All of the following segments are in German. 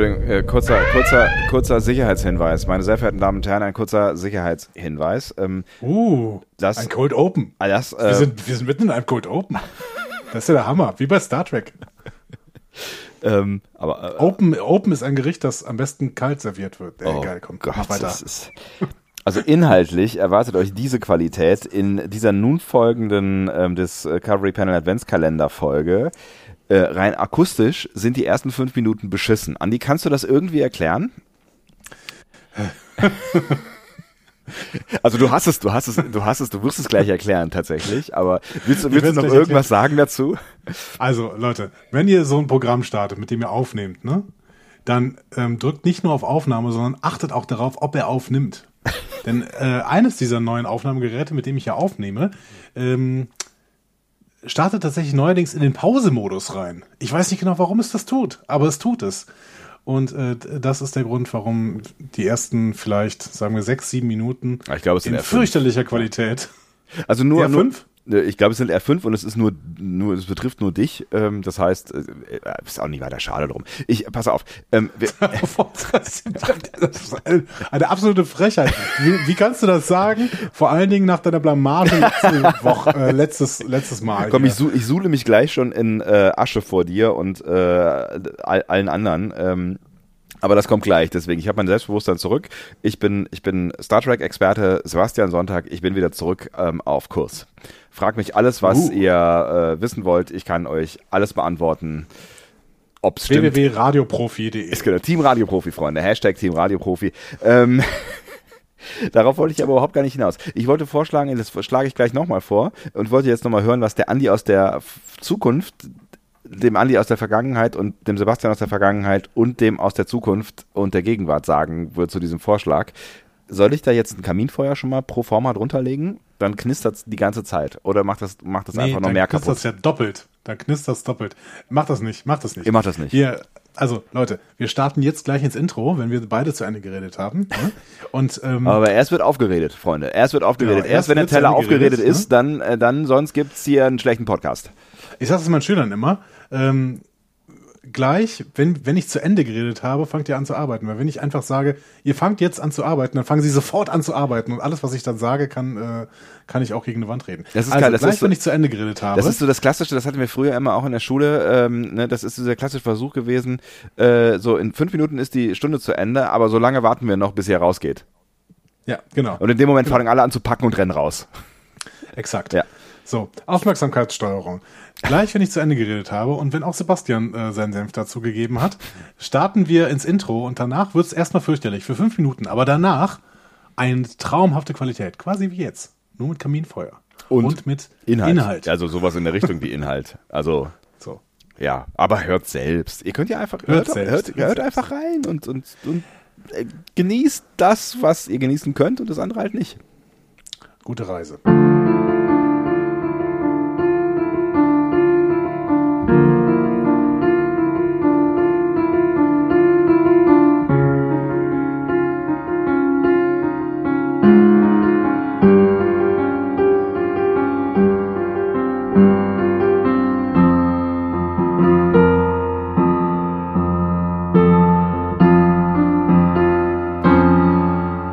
Entschuldigung, äh, kurzer, kurzer, kurzer Sicherheitshinweis. Meine sehr verehrten Damen und Herren, ein kurzer Sicherheitshinweis. Ähm, Uh, das, ein Cold Open. ah, das, Wir äh, sind, wir sind mitten in einem Cold Open. Das ist ja der Hammer, wie bei Star Trek. ähm, aber, äh, Open, Open ist ein Gericht, das am besten kalt serviert wird. Ey, oh geil, komm, Gott, mach weiter. das ist, also inhaltlich erwartet euch diese Qualität in dieser nun folgenden ähm, Discovery Panel Adventskalender Folge. Äh, rein akustisch sind die ersten fünf Minuten beschissen. Andi, kannst du das irgendwie erklären? Also du hast es, du hast es, du hast es, du wirst es gleich erklären tatsächlich, aber willst, du- willst du noch irgendwas sagen dazu? Also, Leute, wenn ihr so ein Programm startet, mit dem ihr aufnehmt, ne, dann ähm, drückt nicht nur auf Aufnahme, sondern achtet auch darauf, ob er aufnimmt. Denn äh, eines dieser neuen Aufnahmegeräte, mit dem ich ja aufnehme, ähm, startet tatsächlich neuerdings in den Pausemodus rein. Ich weiß nicht genau, warum es das tut, aber es tut es. Und äh, das ist der Grund, warum die ersten vielleicht, sagen wir, sechs, sieben Minuten Ah, Ich glaube, es sind in fürchterlicher Qualität. Also nur, nur fünf? Äh, Ich glaube, es sind R5 und es ist nur, nur es betrifft nur dich. Ähm, das heißt, äh, äh, ist auch nicht weiter schade drum. Ich, pass auf. Ähm, wir, Das ist eine- absolute Frechheit. Wie, wie kannst du das sagen? Vor allen Dingen nach deiner Blamage letzte Woche, äh, letztes, letztes Mal. komm, ich, su ich suhle mich gleich schon in äh, Asche vor dir und äh, all, allen anderen. Ähm, aber das kommt gleich, deswegen, ich habe mein Selbstbewusstsein zurück. Ich bin, ich bin Star Trek-Experte Sebastian Sonntag, ich bin wieder zurück ähm, auf Kurs. Fragt mich alles, was Uh. ihr äh, wissen wollt. Ich kann euch alles beantworten. Ob's stimmt. www.radioprofi.de. Ist genau, Team Radioprofi, Freunde. Hashtag Team Radioprofi. Ähm, darauf wollte ich aber überhaupt gar nicht hinaus. Ich wollte vorschlagen, das schlage ich gleich nochmal vor und wollte jetzt nochmal hören, was der Andi aus der Zukunft, dem Andi aus der Vergangenheit und dem Sebastian aus der Vergangenheit und dem aus der Zukunft und der Gegenwart sagen wird zu diesem Vorschlag. Soll ich da jetzt ein Kaminfeuer schon mal pro forma drunter legen? Dann knistert es die ganze Zeit. Oder macht das, macht das einfach noch dann mehr knistert kaputt? das ja doppelt. Dann knistert das doppelt. Mach das nicht, mach das nicht. Ihr macht das nicht. Wir, also Leute, wir starten jetzt gleich ins Intro, wenn wir beide zu Ende geredet haben. ne? Und ähm, Aber erst wird aufgeredet, Freunde. Erst wird aufgeredet. Genau, erst erst wenn der Teller aufgeredet geredet, ist, dann, äh, dann sonst gibt's hier einen schlechten Podcast. ich sage es meinen Schülern immer, ähm, gleich, wenn, wenn ich zu Ende geredet habe, fangt ihr an zu arbeiten. Weil wenn ich einfach sage, ihr fangt jetzt an zu arbeiten, dann fangen sie sofort an zu arbeiten. Und alles, was ich dann sage, kann, äh, kann ich auch gegen eine Wand reden. Das ist also geil, das gleich, ist so- wenn ich zu Ende geredet habe. Das ist so das Klassische, das hatten wir früher immer auch in der Schule. Ähm, ne, das ist dieser klassische Versuch gewesen. Äh, so in fünf Minuten ist die Stunde zu Ende, aber so lange warten wir noch, bis er rausgeht. ja, genau. Und in dem Moment fangen alle an zu packen und rennen raus. Exakt. Ja. So, Aufmerksamkeitssteuerung. Gleich, wenn ich zu Ende geredet habe und wenn auch Sebastian äh, seinen Senf dazu gegeben hat, starten wir ins Intro und danach wird es erstmal fürchterlich für fünf Minuten, aber danach eine traumhafte Qualität, quasi wie jetzt. Nur mit Kaminfeuer. Und mit Inhalt. Inhalt. Also sowas in der Richtung wie Inhalt. Also So. ja, aber hört selbst. Ihr könnt ja einfach Hört hört, selbst, hört, hört hört einfach rein und und, und äh, genießt das, was ihr genießen könnt und das andere halt nicht. Gute Reise.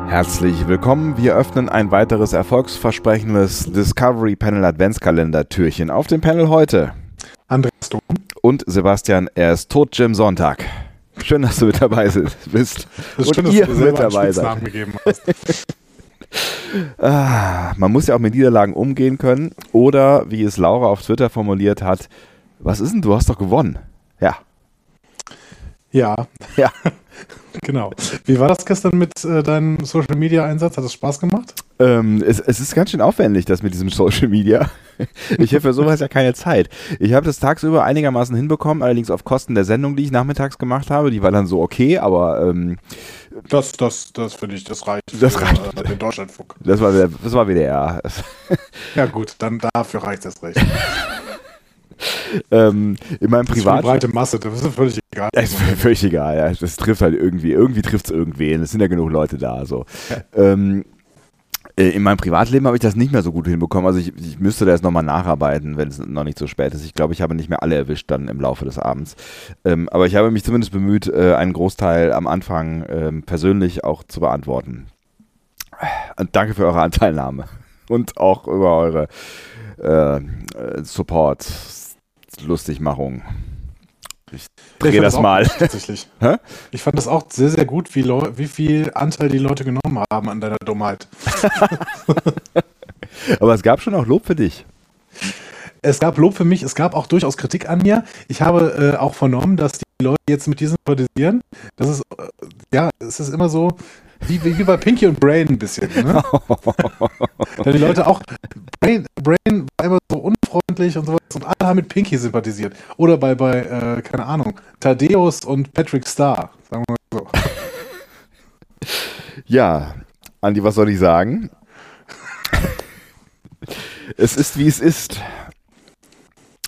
Herzlich willkommen. Wir öffnen ein weiteres erfolgsversprechendes Discovery Panel Adventskalender Türchen. Auf dem Panel heute Andreas Dom. und Sebastian, er ist tot Jim Sonntag. Schön, dass du mit dabei bist. Das ist und schön, dass ihr du dir mit dabei seid. gegeben hast. Ah, man muss ja auch mit Niederlagen umgehen können. Oder, wie es Laura auf Twitter formuliert hat, was ist denn, du hast doch gewonnen. Ja, Ja, ja. genau. Wie war das gestern mit äh, deinem Social Media Einsatz? Hat es Spaß gemacht? Ähm, es, es ist ganz schön aufwendig, das mit diesem Social Media. Ich habe für sowas ja keine Zeit. Ich habe das tagsüber einigermaßen hinbekommen, allerdings auf Kosten der Sendung, die ich nachmittags gemacht habe. Die war dann so okay, aber ähm, Das, das, das finde ich, das reicht. Das für, reicht. Äh, den Deutschlandfunk. das war wieder, das war WDR. Ja gut, dann dafür reicht das recht. ähm, in meinem Das ist Privat. breite Masse, das ist völlig egal. Ja, ist völlig- egal, ja. Das trifft halt irgendwie, irgendwie trifft es irgendwen. Es sind ja genug Leute da. So. Ähm, Äh, in meinem Privatleben habe ich das nicht mehr so gut hinbekommen. Also ich, ich müsste das nochmal nacharbeiten, wenn es noch nicht so spät ist. Ich glaube, ich habe nicht mehr alle erwischt dann im Laufe des Abends. Ähm, aber ich habe mich zumindest bemüht, äh, einen Großteil am Anfang ähm, persönlich auch zu beantworten. Und danke für eure Anteilnahme und auch über eure äh, Support, Lustigmachung. Ich drehe ja, das mal. Tatsächlich. ich fand das auch sehr, sehr gut, wie, wie viel Anteil die Leute genommen haben an deiner Dummheit. Aber es gab schon auch Lob für dich. Es gab Lob für mich, es gab auch durchaus Kritik an mir. Ich habe äh, auch vernommen, dass die Leute jetzt mit diesem sympathisieren. Das ist, äh, ja, es ist immer so, wie, wie bei Pinky und Brain ein bisschen. Ne? da die Leute auch, Brain, Brain war immer so unfreundlich und sowas und alle haben mit Pinky sympathisiert. Oder bei, bei äh, keine Ahnung, Thaddeus und Patrick Starr, sagen wir mal so. Ja, Andi, was soll ich sagen? es ist, wie es ist.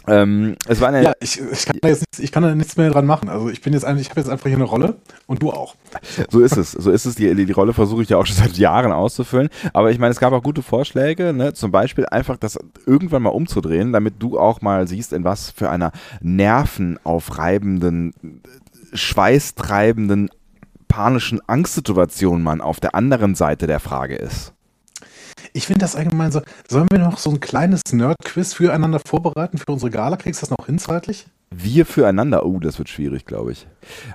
Ähm, es war eine ja, ich, ich, kann da jetzt nichts, ich kann da nichts mehr dran machen. Also ich bin jetzt eigentlich, ich habe jetzt einfach hier eine Rolle und du auch. So ist es. So ist es. Die, die Rolle versuche ich ja auch schon seit Jahren auszufüllen. Aber ich meine, es gab auch gute Vorschläge, ne? zum Beispiel einfach das irgendwann mal umzudrehen, damit du auch mal siehst, in was für einer nervenaufreibenden, schweißtreibenden, panischen Angstsituation man auf der anderen Seite der Frage ist. Ich finde das allgemein so. Sollen wir noch so ein kleines Nerd-Quiz füreinander vorbereiten für unsere Gala? Kriegst du das noch hin zeitlich? Wir füreinander? Oh, das wird schwierig, glaube ich.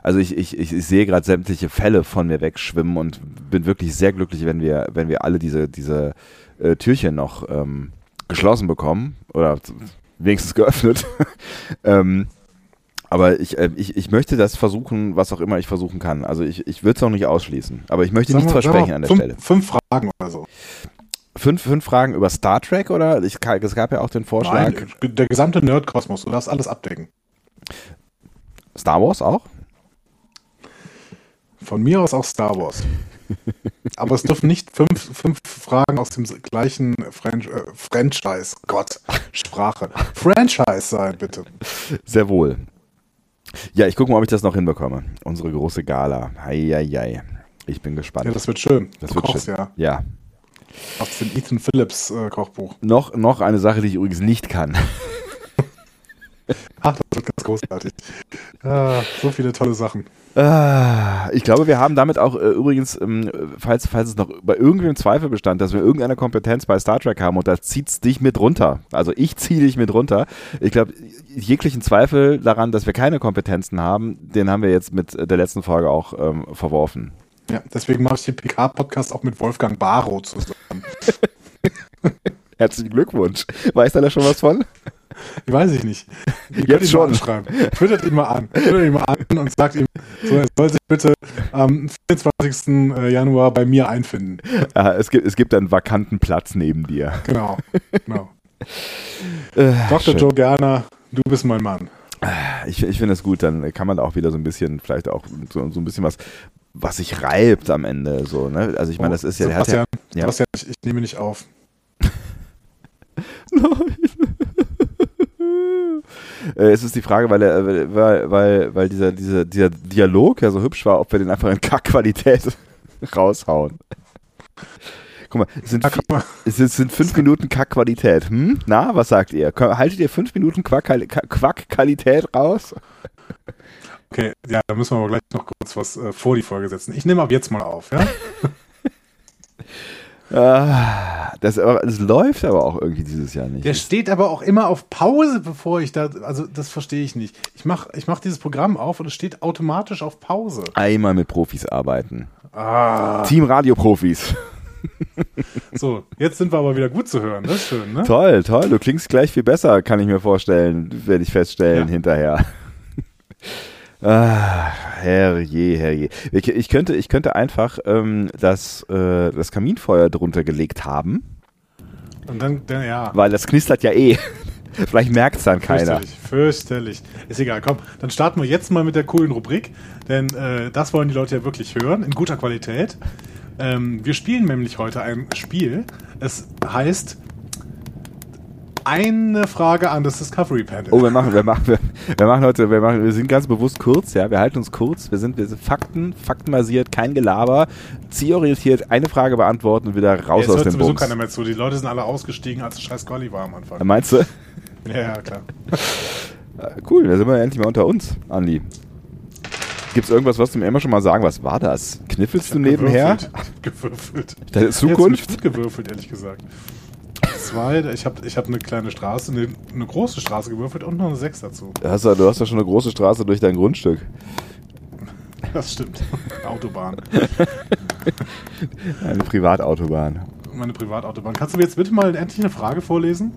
Also ich, ich, ich, ich sehe gerade sämtliche Fälle von mir wegschwimmen und bin wirklich sehr glücklich, wenn wir, wenn wir alle diese, diese äh, Türchen noch ähm, geschlossen bekommen oder wenigstens geöffnet. ähm, aber ich, äh, ich, ich möchte das versuchen, was auch immer ich versuchen kann. Also ich, ich würde es auch nicht ausschließen. Aber ich möchte nichts versprechen an der fünf, Stelle. Fünf Fragen oder so. Fünf, fünf Fragen über Star Trek oder? Ich, es gab ja auch den Vorschlag. Nein, der gesamte Nerdkosmos, du darfst alles abdecken. Star Wars auch? Von mir aus auch Star Wars. Aber es dürfen nicht fünf, fünf Fragen aus dem gleichen French, äh, Franchise, Gott, Sprache, Franchise sein, bitte. Sehr wohl. Ja, ich gucke mal, ob ich das noch hinbekomme. Unsere große Gala. Heieiei. Ich bin gespannt. Ja, das wird schön. Das du wird kochst, schön. Ja. ja. Aus dem Ethan Phillips äh, Kochbuch. Noch, noch eine Sache, die ich übrigens nicht kann. Ach, das wird ganz großartig. Ah, so viele tolle Sachen. Ah, ich glaube, wir haben damit auch äh, übrigens, ähm, falls, falls es noch bei irgendeinem Zweifel bestand, dass wir irgendeine Kompetenz bei Star Trek haben und da zieht es dich mit runter. Also ich ziehe dich mit runter. Ich glaube, jeglichen Zweifel daran, dass wir keine Kompetenzen haben, den haben wir jetzt mit der letzten Folge auch ähm, verworfen. Ja, deswegen mache ich den PK-Podcast auch mit Wolfgang Barrow zusammen. Herzlichen Glückwunsch. Weiß da schon was von? Ich weiß ich nicht. Ihr Jetzt schon. Schreiben. Twittert ihn mal an. Twittert ihn mal an und sagt ihm, so, er soll sich bitte am 24. Äh, Januar bei mir einfinden. Ah, es, gibt, es gibt einen vakanten Platz neben dir. Genau. genau. äh, Dr. Schön. Joe Gerner, du bist mein Mann. Ich, ich finde es gut, dann kann man auch wieder so ein bisschen, vielleicht auch so, so ein bisschen was, was sich reibt am Ende. So, ne? Also ich meine, das ist ja. Sebastian, ja, Sebastian ich, ich nehme nicht auf. Nein. äh, es ist die Frage, weil, er, weil, weil, weil dieser, dieser, dieser Dialog ja so hübsch war, ob wir den einfach in Kackqualität raushauen. Guck mal, es sind, ja, es sind fünf Minuten Kackqualität. Hm? Na, was sagt ihr? Haltet ihr fünf Minuten Quackqualität raus? Okay, ja, da müssen wir aber gleich noch kurz was äh, vor die Folge setzen. Ich nehme ab jetzt mal auf, ja? ah, das, das, läuft aber auch irgendwie dieses Jahr nicht. Der steht aber auch immer auf Pause, bevor ich da, also das verstehe ich nicht. Ich mache ich mach dieses Programm auf und es steht automatisch auf Pause. Einmal mit Profis arbeiten. Ah. Team Radio Profis. So, jetzt sind wir aber wieder gut zu hören. Das ist schön, ne? Toll, toll. Du klingst gleich viel besser, kann ich mir vorstellen, werde ich feststellen ja. hinterher. Ah, herrje, herrje. Ich, ich, könnte, ich könnte einfach ähm, das, äh, das Kaminfeuer drunter gelegt haben. Und dann, dann ja. Weil das knistert ja eh. Vielleicht merkt es dann keiner. Fürchterlich, fürchterlich. Ist egal, komm, dann starten wir jetzt mal mit der coolen Rubrik, denn äh, das wollen die Leute ja wirklich hören, in guter Qualität. Ähm, wir spielen nämlich heute ein Spiel. Es heißt eine Frage an das Discovery Panel. Oh, wir machen, wir machen, wir, Wir machen heute, wir, machen, wir sind ganz bewusst kurz, ja. Wir halten uns kurz. Wir sind, wir sind Fakten, faktenbasiert, kein Gelaber, zielorientiert, eine Frage beantworten und wieder raus Jetzt aus hört dem sowieso Bums. keiner mehr zu. Die Leute sind alle ausgestiegen, als es scheiß Golli war am Anfang. Meinst du? Ja, ja, klar. Äh, Cool, da sind wir endlich mal unter uns, Andi. Gibt es irgendwas, was du mir immer schon mal sagen? Was war das? Kniffelst du nebenher? Gewürfelt. gewürfelt. Deine Jetzt Zukunft? mit gewürfelt, ehrlich gesagt. Zwei, ich habe ich hab eine kleine Straße, eine, eine große Straße gewürfelt und noch eine Sechs dazu. Du hast, ja- du hast ja schon eine große Straße durch dein Grundstück. Das stimmt. Autobahn. Eine Privatautobahn. Meine Privatautobahn. Kannst du mir jetzt bitte mal endlich eine Frage vorlesen?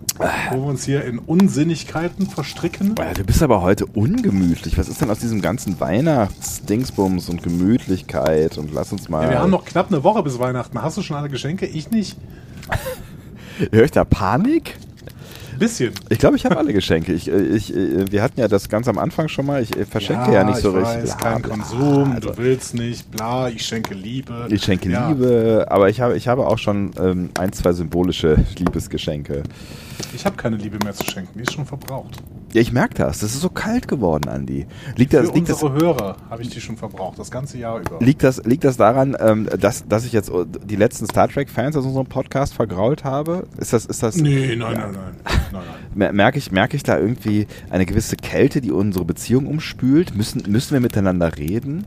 Wo wir uns hier in Unsinnigkeiten verstricken? Boah, Du bist aber heute ungemütlich. Was ist denn aus diesem ganzen Weihnachtsdingsbums und Gemütlichkeit? Und lass uns mal. Ja, wir haben noch knapp eine Woche bis Weihnachten. Hast du schon alle Geschenke? Ich nicht. Hör ich da Panik? Bisschen. Ich glaube, ich habe alle Geschenke. Ich, äh, ich, äh, wir hatten ja das ganz am Anfang schon mal. Ich äh, verschenke ja, nicht so ich richtig. Weiß, Bla, kein bla, Konsum, bla. du willst nicht, bla, ich schenke Liebe. Ich schenke Ja, Liebe, aber ich habe, ich habe auch schon ähm, ein, zwei symbolische Liebesgeschenke. Ich habe keine Liebe mehr zu schenken, die ist schon verbraucht. Ja, ich merke das. Das ist so kalt geworden, Andi. Liegt das, Für liegt das, unsere Hörer habe ich die schon verbraucht, das ganze Jahr über. liegt das, liegt das daran, ähm, dass, dass ich jetzt äh, die letzten Star Trek-Fans aus unserem Podcast vergrault habe? Ist das, ist das, nee, nein, nein, nein, nein, nein. mer- merke ich, merke ich da irgendwie eine gewisse Kälte, die unsere Beziehung umspült? Müssen, müssen wir miteinander reden?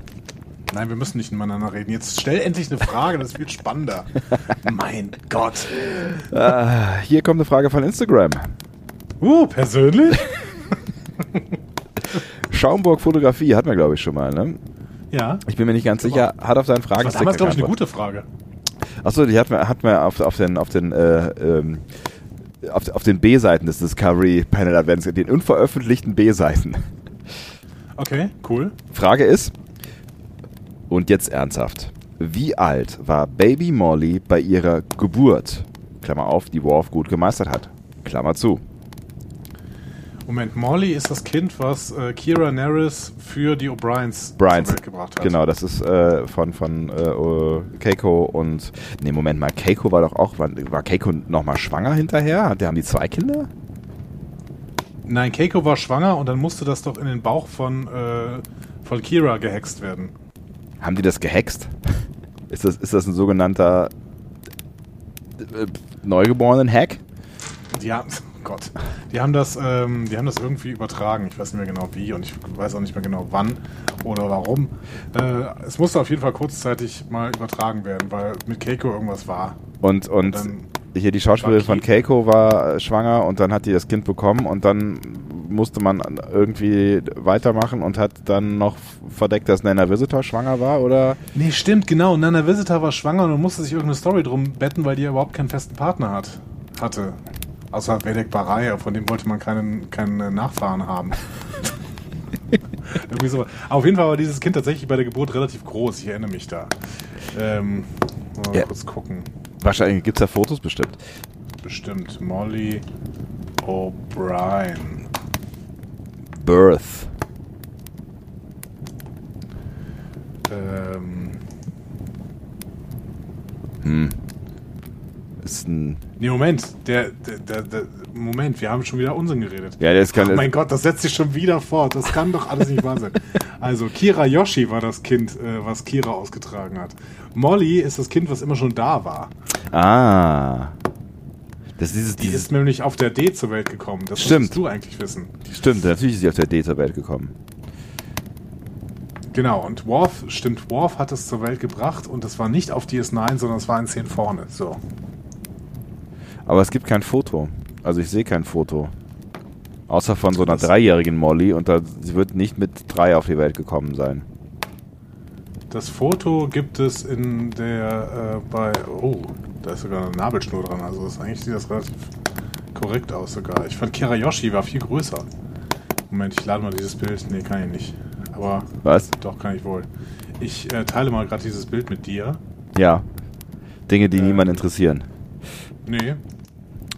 Nein, wir müssen nicht miteinander reden. Jetzt stell endlich eine Frage, das wird spannender. mein Gott. Ah, hier kommt eine Frage von Instagram. Uh, persönlich? Schaumburg Fotografie hatten wir, glaube ich, schon mal, ne? Ja. Ich bin mir nicht ganz sicher, hat auf seinen Fragen Das war damals, glaube ich, eine gute Frage. Achso, die hat man, hat man auf, auf den, auf den, äh, ähm, auf, auf den B-Seiten des Discovery Panel Advents, den unveröffentlichten B-Seiten. Okay, cool. Frage ist, und jetzt ernsthaft, wie alt war Baby Molly bei ihrer Geburt? Klammer auf, die Worf gut gemeistert hat. Klammer zu. Moment, Molly ist das Kind, was äh, Kira Nerys für die O'Briens Bryant. zur Welt gebracht hat. Genau, das ist äh, von, von äh, Keiko und. Nee, Moment mal, Keiko war doch auch. War, war Keiko nochmal schwanger hinterher? Hat- Haben die zwei Kinder? Nein, Keiko war schwanger und dann musste das doch in den Bauch von, äh, von Kira gehext werden. Haben die das gehext? Ist das, ist das ein sogenannter äh, Neugeborenen-Hack? Die haben, oh Gott, die haben das, ähm, die haben das irgendwie übertragen. Ich weiß nicht mehr genau wie und ich weiß auch nicht mehr genau wann oder warum. Äh, es musste auf jeden Fall kurzzeitig mal übertragen werden, weil mit Keiko irgendwas war. Und, und dann hier die Schauspielerin von Keiko war äh, schwanger und dann hat die das Kind bekommen und dann musste man irgendwie weitermachen und hat dann noch verdeckt, dass Nana Visitor schwanger war, oder? Nee, stimmt, genau. Nana Visitor war schwanger und musste sich irgendeine Story drum betten, weil die ja überhaupt keinen festen Partner hat, hatte. Außer Vedek Baraya, von dem wollte man keinen, keinen Nachfahren haben. Irgendwie so. Auf jeden Fall war dieses Kind tatsächlich bei der Geburt relativ groß. Ich erinnere mich da. Ähm, mal Ja. kurz gucken. Wahrscheinlich gibt es da Fotos bestimmt. Bestimmt. Molly O'Brien. Birth. Ähm, Hm. Ist ein. nee, Moment. Der, der, der, der, Moment, wir haben schon wieder Unsinn geredet. Ja, das kann. Oh mein Gott, das setzt sich schon wieder fort. Das kann doch alles nicht wahr sein. Also, Kira Yoshi war das Kind, äh, was Kira ausgetragen hat. Molly ist das Kind, was immer schon da war. Ah. Das ist dieses, Die dieses ist nämlich auf der D zur Welt gekommen. Das Stimmt. musst du eigentlich wissen. Stimmt, natürlich ist sie auf der D zur Welt gekommen. Genau, und Worf, stimmt, Worf hat es zur Welt gebracht und es war nicht auf DS9, sondern es war in 10 vorne. So. Aber es gibt kein Foto. Also ich sehe kein Foto. Außer von so einer Das- dreijährigen Molly und da, sie wird nicht mit drei auf die Welt gekommen sein. Das Foto gibt es in der, äh, bei, oh, da ist sogar eine Nabelschnur dran. Also das, eigentlich sieht das relativ korrekt aus sogar. Ich fand Kira Yoshi war viel größer. Moment, ich lade mal dieses Bild. Nee, kann ich nicht. Aber Was? doch, kann ich wohl. Ich äh, teile mal gerade dieses Bild mit dir. Ja. Dinge, die Äh, niemand interessieren. Nee,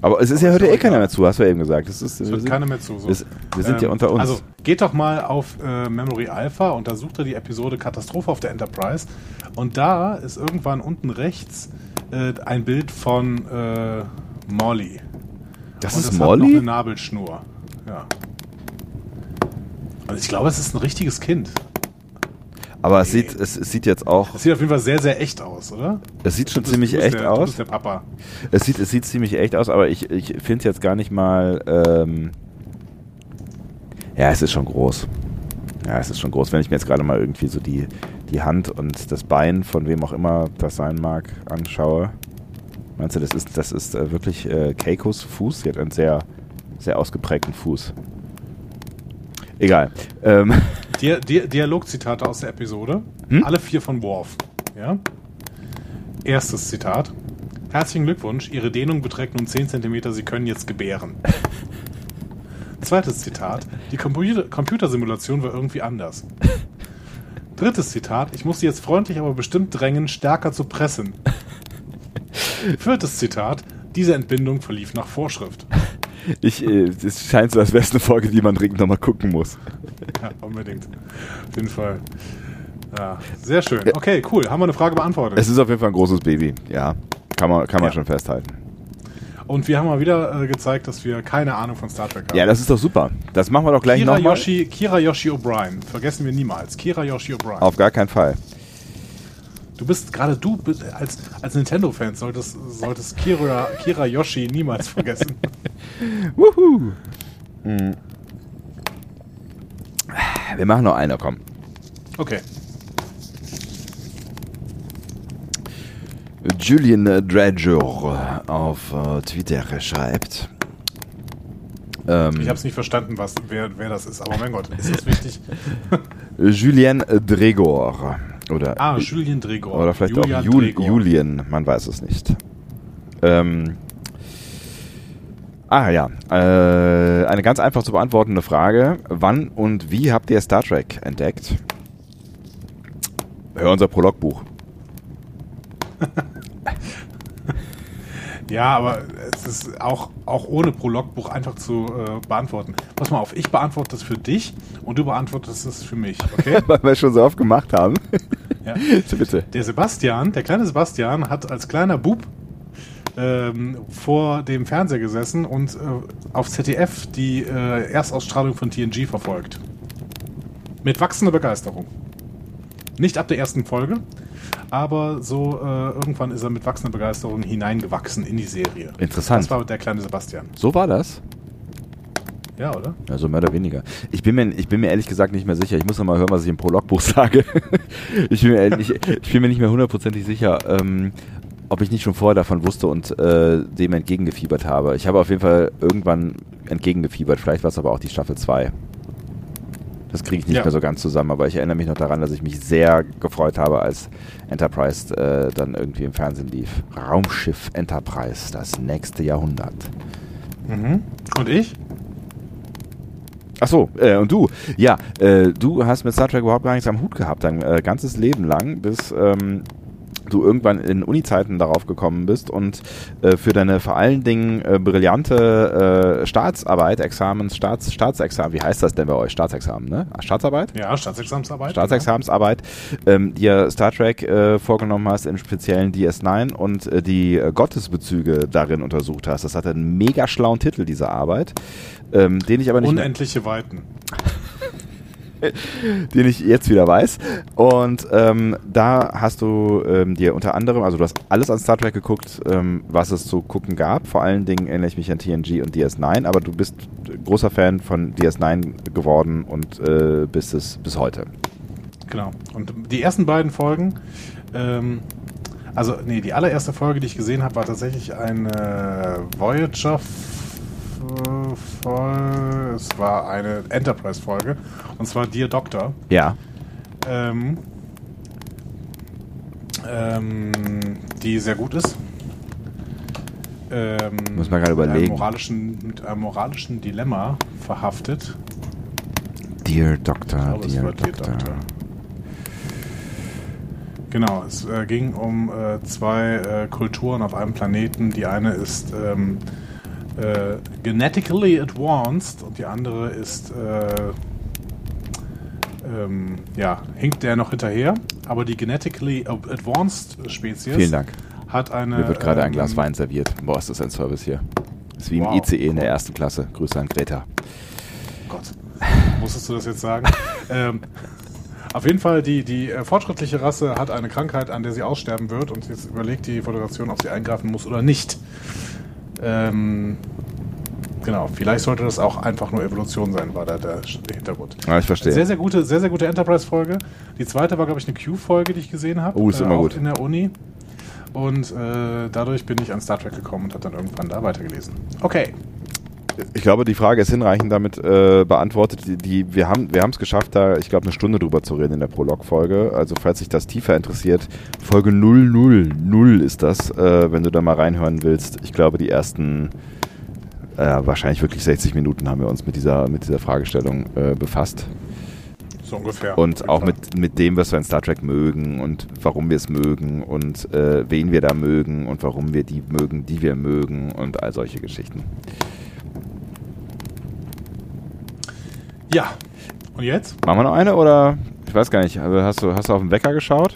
Aber es ist aber ja ist heute eh keiner mehr zu, hast du ja eben gesagt. Ist, es wir hört sind, keiner mehr zu. So. wir, wir sind ja Ähm, unter uns. Also geht doch mal auf äh, Memory Alpha und da sucht ihr die Episode Katastrophe auf der Enterprise. Und da ist irgendwann unten rechts äh, ein Bild von äh, Molly. das und ist das Hat noch Molly? eine Nabelschnur. Ja. Und ich glaube, es ist ein richtiges Kind. Aber es sieht, es, es sieht jetzt auch, Es sieht auf jeden Fall sehr, sehr echt aus, oder? es sieht schon Du bist- ziemlich du echt der, Du aus. bist der Papa. Es sieht, es sieht ziemlich echt aus, aber ich, ich finde es jetzt gar nicht mal. Ähm ja, es ist schon groß. Ja, es ist schon groß. Wenn ich mir jetzt gerade mal irgendwie so die, die Hand und das Bein von wem auch immer das sein mag anschaue, meinst du, das ist, das ist äh, wirklich äh, Keikos Fuß? Sie hat einen sehr, sehr ausgeprägten Fuß. Egal. Ähm, Dia Dia Dialogzitate aus der Episode. Hm? Alle vier von Worf. Ja? Erstes Zitat. Herzlichen Glückwunsch, Ihre Dehnung beträgt nun 10 cm, Sie können jetzt gebären. Zweites Zitat. Die Computer Computersimulation war irgendwie anders. Drittes Zitat. Ich muss Sie jetzt freundlich, aber bestimmt drängen, stärker zu pressen. Viertes Zitat. Diese Entbindung verlief nach Vorschrift. ich, äh, es scheint so, als wäre es eine Folge, die man dringend nochmal gucken muss. Ja, unbedingt. Auf jeden Fall. Ja, sehr schön. Okay, cool. Haben wir eine Frage beantwortet. Es ist auf jeden Fall ein großes Baby. Ja, kann man, kann man Ja. schon festhalten. Und wir haben mal wieder äh, gezeigt, dass wir keine Ahnung von Star Trek haben. Ja, das ist doch super. Das machen wir doch gleich Kira nochmal. Yoshi, Kira Yoshi O'Brien. Vergessen wir niemals. Kira Yoshi O'Brien. Auf gar keinen Fall. Du bist, gerade du als, als Nintendo-Fan solltest, solltest Kira, Kira Yoshi niemals vergessen. Wuhu. Hm. Wir machen noch eine, komm. Okay. Julian Dredger auf äh, Twitter schreibt. Ähm, Ich habe es nicht verstanden, was, wer, wer das ist, aber mein Gott, ist das wichtig? Julien Dregor. Oder, Ah, Julien Dregor. oder vielleicht Julian auch Jul Dregor. Julien, man weiß es nicht. Ähm, ah ja, äh, eine ganz einfach zu beantwortende Frage. Wann und wie habt ihr Star Trek entdeckt? Hör unser Prologbuch. Ja, aber es ist auch, auch ohne Prologbuch einfach zu äh, beantworten. Pass mal auf, ich beantworte das für dich und du beantwortest es für mich, okay? Weil wir es schon so oft gemacht haben. Ja. Bitte. Der Sebastian, der kleine Sebastian, hat als kleiner Bub ähm, vor dem Fernseher gesessen und äh, auf ZDF die äh, Erstausstrahlung von TNG verfolgt. Mit wachsender Begeisterung. Nicht ab der ersten Folge, aber so äh, irgendwann ist er mit wachsender Begeisterung hineingewachsen in die Serie. Interessant. Das war der kleine Sebastian. So war das? Ja, oder? Also mehr oder weniger. Ich bin mir, ich bin mir ehrlich gesagt nicht mehr sicher. Ich muss noch mal hören, was ich im Prologbuch sage. ich, bin mir, ehrlich- ich bin mir nicht mehr hundertprozentig sicher, ähm, ob ich nicht schon vorher davon wusste und äh, dem entgegengefiebert habe. Ich habe auf jeden Fall irgendwann entgegengefiebert. Vielleicht war es aber auch die Staffel 2. Das kriege ich nicht Ja. mehr so ganz zusammen, aber ich erinnere mich noch daran, dass ich mich sehr gefreut habe, als Enterprise äh, dann irgendwie im Fernsehen lief. Raumschiff Enterprise, das nächste Jahrhundert. Mhm. Und ich? Ach so, äh, und du, ja, äh, du hast mit Star Trek überhaupt gar nichts am Hut gehabt, dein äh, ganzes Leben lang, bis ähm, du irgendwann in Uni-Zeiten darauf gekommen bist und äh, für deine vor allen Dingen äh, brillante äh, Staatsarbeit, Examens, Staats, Staatsexamen, wie heißt das denn bei euch? Staatsexamen, ne? Staatsarbeit? Ja, Staatsexamensarbeit. Staatsexamensarbeit, ähm, dir Star Trek äh, vorgenommen hast, im speziellen DS9 und äh, die äh, Gottesbezüge darin untersucht hast. Das hatte einen mega schlauen Titel, diese Arbeit, ähm, den ich aber nicht Unendliche Weiten. den ich jetzt wieder weiß. Und ähm, da hast du ähm, dir unter anderem, also du hast alles an Star Trek geguckt, ähm, was es zu gucken gab. Vor allen Dingen erinnere ich mich an TNG und DS9, aber du bist großer Fan von DS9 geworden und äh, bist es bis heute. Genau. Und die ersten beiden Folgen, ähm, also nee, die allererste Folge, die ich gesehen habe, war tatsächlich eine Voyager Folge. Es war eine Enterprise-Folge. Und zwar Dear Doctor. Ja. Ähm, ähm, die sehr gut ist. Ähm, Muss man gerade mit einem überlegen. Moralischen, mit einem moralischen Dilemma verhaftet. Dear Doctor, glaube, Dear war Dear Doctor. Doctor. Genau, es äh, ging um äh, zwei äh, Kulturen auf einem Planeten. Die eine ist ähm, äh, genetically advanced und die andere ist, äh, ähm, ja, hinkt der noch hinterher. Aber die genetically advanced Spezies Vielen Dank. hat eine. Mir wird gerade ein ähm, Glas Wein serviert. Boah, ist das ein Service hier. ist wie im Wow. ICE in der ersten Klasse. Grüße an Greta. Gott. Musstest du das jetzt sagen? ähm, auf jeden Fall, die, die äh, fortschrittliche Rasse hat eine Krankheit, an der sie aussterben wird und jetzt überlegt die Föderation, ob sie eingreifen muss oder nicht. Ähm, genau, vielleicht sollte das auch einfach nur Evolution sein, war da der, der Hintergrund. Ja, ich verstehe. Sehr, sehr gute, sehr, sehr gute Enterprise-Folge. Die zweite war, glaube ich, eine Q-Folge, die ich gesehen habe. Oh, ist immer auch gut. In der Uni. Und äh, dadurch bin ich an Star Trek gekommen und habe dann irgendwann da weitergelesen. Okay. Ich glaube, die Frage ist hinreichend damit äh, beantwortet. Die, die, wir haben wir es geschafft, da, ich glaube, eine Stunde drüber zu reden in der Prolog-Folge. Also, falls sich das tiefer interessiert, Folge 000 ist das, äh, wenn du da mal reinhören willst. Ich glaube, die ersten, äh, wahrscheinlich wirklich 60 Minuten haben wir uns mit dieser, mit dieser Fragestellung äh, befasst. So ungefähr. Und auch mit, mit dem, was wir in Star Trek mögen und warum wir es mögen und äh, wen wir da mögen und warum wir die mögen, die wir mögen und all solche Geschichten. Ja. Und jetzt? Machen wir noch eine oder? Ich weiß gar nicht. Also hast du, hast du auf den Wecker geschaut?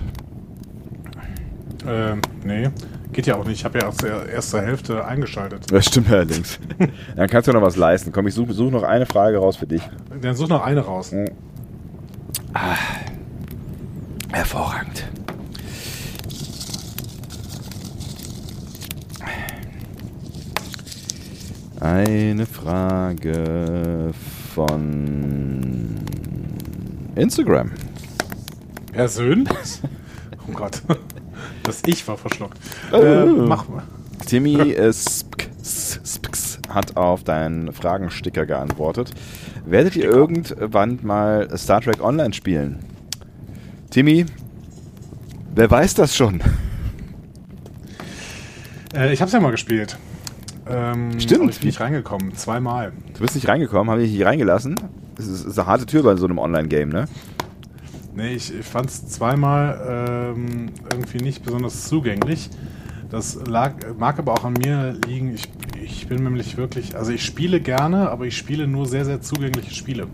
Ähm, nee. Geht ja auch nicht. Ich habe ja aus der ersten Hälfte eingeschaltet. Das stimmt allerdings. Dann kannst du noch was leisten. Komm, ich suche such noch eine Frage raus für dich. Dann such noch eine raus. Hervorragend. Eine Frage von Instagram. Persönlich? oh Gott. Das Ich war verschluckt. Äh, mach mal. Timmy äh, Spks hat auf deinen Fragensticker geantwortet. Werdet ihr irgendwann mal Star Trek Online spielen? Timmy, wer weiß das schon? Äh, ich hab's ja mal gespielt. Ähm, Stimmt. Ich bin nicht reingekommen. Zweimal. Du bist nicht reingekommen, habe ich dich nicht reingelassen? Das ist, ist eine harte Tür bei so einem Online-Game, ne? Nee, ich, ich fand's zweimal ähm, irgendwie nicht besonders zugänglich. Das lag, mag aber auch an mir liegen. Ich, ich bin nämlich wirklich, also ich spiele gerne, aber ich spiele nur sehr, sehr zugängliche Spiele.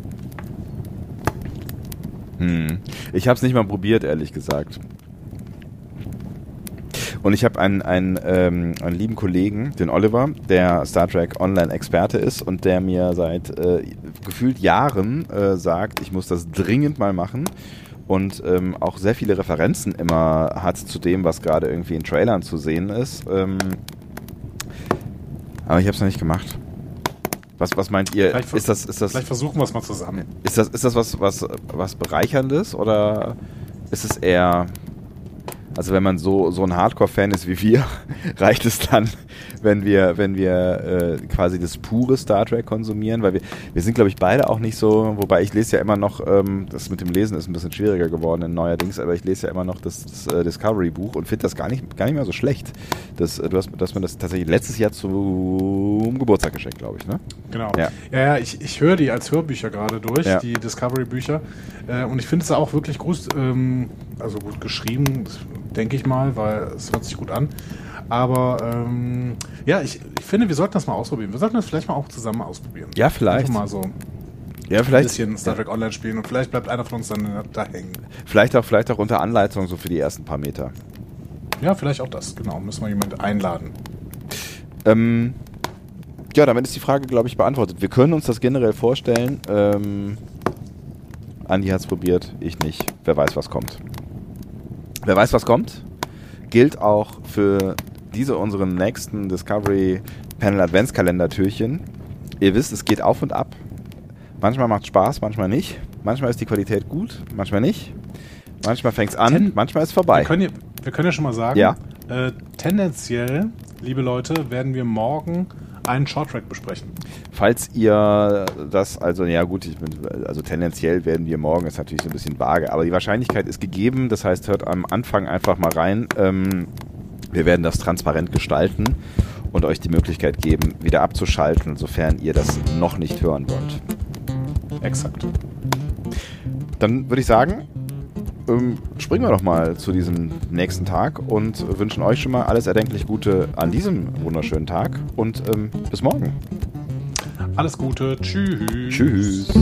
Hm. Ich habe es nicht mal probiert, ehrlich gesagt. Und ich habe einen, einen, ähm, einen lieben Kollegen, den Oliver, der Star Trek Online-Experte ist und der mir seit äh, gefühlt Jahren äh, sagt, ich muss das dringend mal machen und ähm, auch sehr viele Referenzen immer hat zu dem, was gerade irgendwie in Trailern zu sehen ist. Ähm, aber ich habe es noch nicht gemacht. Was, was meint ihr? Vielleicht Ist das, ist das, Vielleicht versuchen wir es mal zusammen. ist das, ist das was, was, was Bereicherndes oder ist es eher. Also wenn man so, so ein Hardcore-Fan ist wie wir, reicht es dann, wenn wir, wenn wir äh, quasi das pure Star Trek konsumieren, weil wir, wir sind, glaube ich, beide auch nicht so, wobei ich lese ja immer noch, ähm, das mit dem Lesen ist ein bisschen schwieriger geworden in neuerdings, aber ich lese ja immer noch das, das äh, Discovery-Buch und finde das gar nicht, gar nicht mehr so schlecht. Das, äh, du hast, dass man das tatsächlich letztes Jahr zum Geburtstag geschenkt, glaube ich, ne? Genau. Ja. Ja, ja, ich, ich höre die als Hörbücher gerade durch, Ja. die Discovery-Bücher. Äh, und ich finde es auch wirklich gut, ähm, also gut geschrieben, denke ich mal, weil es hört sich gut an. Aber ähm, ja, ich, ich finde, wir sollten das mal ausprobieren. Wir sollten das vielleicht mal auch zusammen ausprobieren. Ja, vielleicht. Einfach mal so Ja, ein vielleicht. bisschen Star Trek Online spielen und vielleicht bleibt einer von uns dann da hängen. Vielleicht auch, vielleicht auch unter Anleitung so für die ersten paar Meter. Ja, vielleicht auch das, genau. Müssen wir jemanden einladen. Ähm, ja, damit ist die Frage, glaube ich, beantwortet. Wir können uns das generell vorstellen. Ähm, Andi hat es probiert, ich nicht. Wer weiß, was kommt. Wer weiß, was kommt, gilt auch für diese unseren nächsten Discovery Panel Adventskalender-Türchen. Ihr wisst, es geht auf und ab. Manchmal macht Spaß, manchmal nicht. Manchmal ist die Qualität gut, manchmal nicht. Manchmal fängt es an, Ten- manchmal ist es Wir vorbei. können, ja, wir können ja schon mal sagen, Ja. äh, tendenziell, liebe Leute, werden wir morgen einen Shorttrack besprechen. Falls ihr das, also ja gut, ich bin, also tendenziell werden wir morgen, ist natürlich so ein bisschen vage, aber die Wahrscheinlichkeit ist gegeben, das heißt, hört am Anfang einfach mal rein. Ähm, wir werden das transparent gestalten und euch die Möglichkeit geben, wieder abzuschalten, sofern ihr das noch nicht hören wollt. Exakt. Dann würde ich sagen, ähm, springen wir doch mal zu diesem nächsten Tag und wünschen euch schon mal alles erdenklich Gute an diesem wunderschönen Tag und ähm, bis morgen. Alles Gute. Tschüss. Tschüss.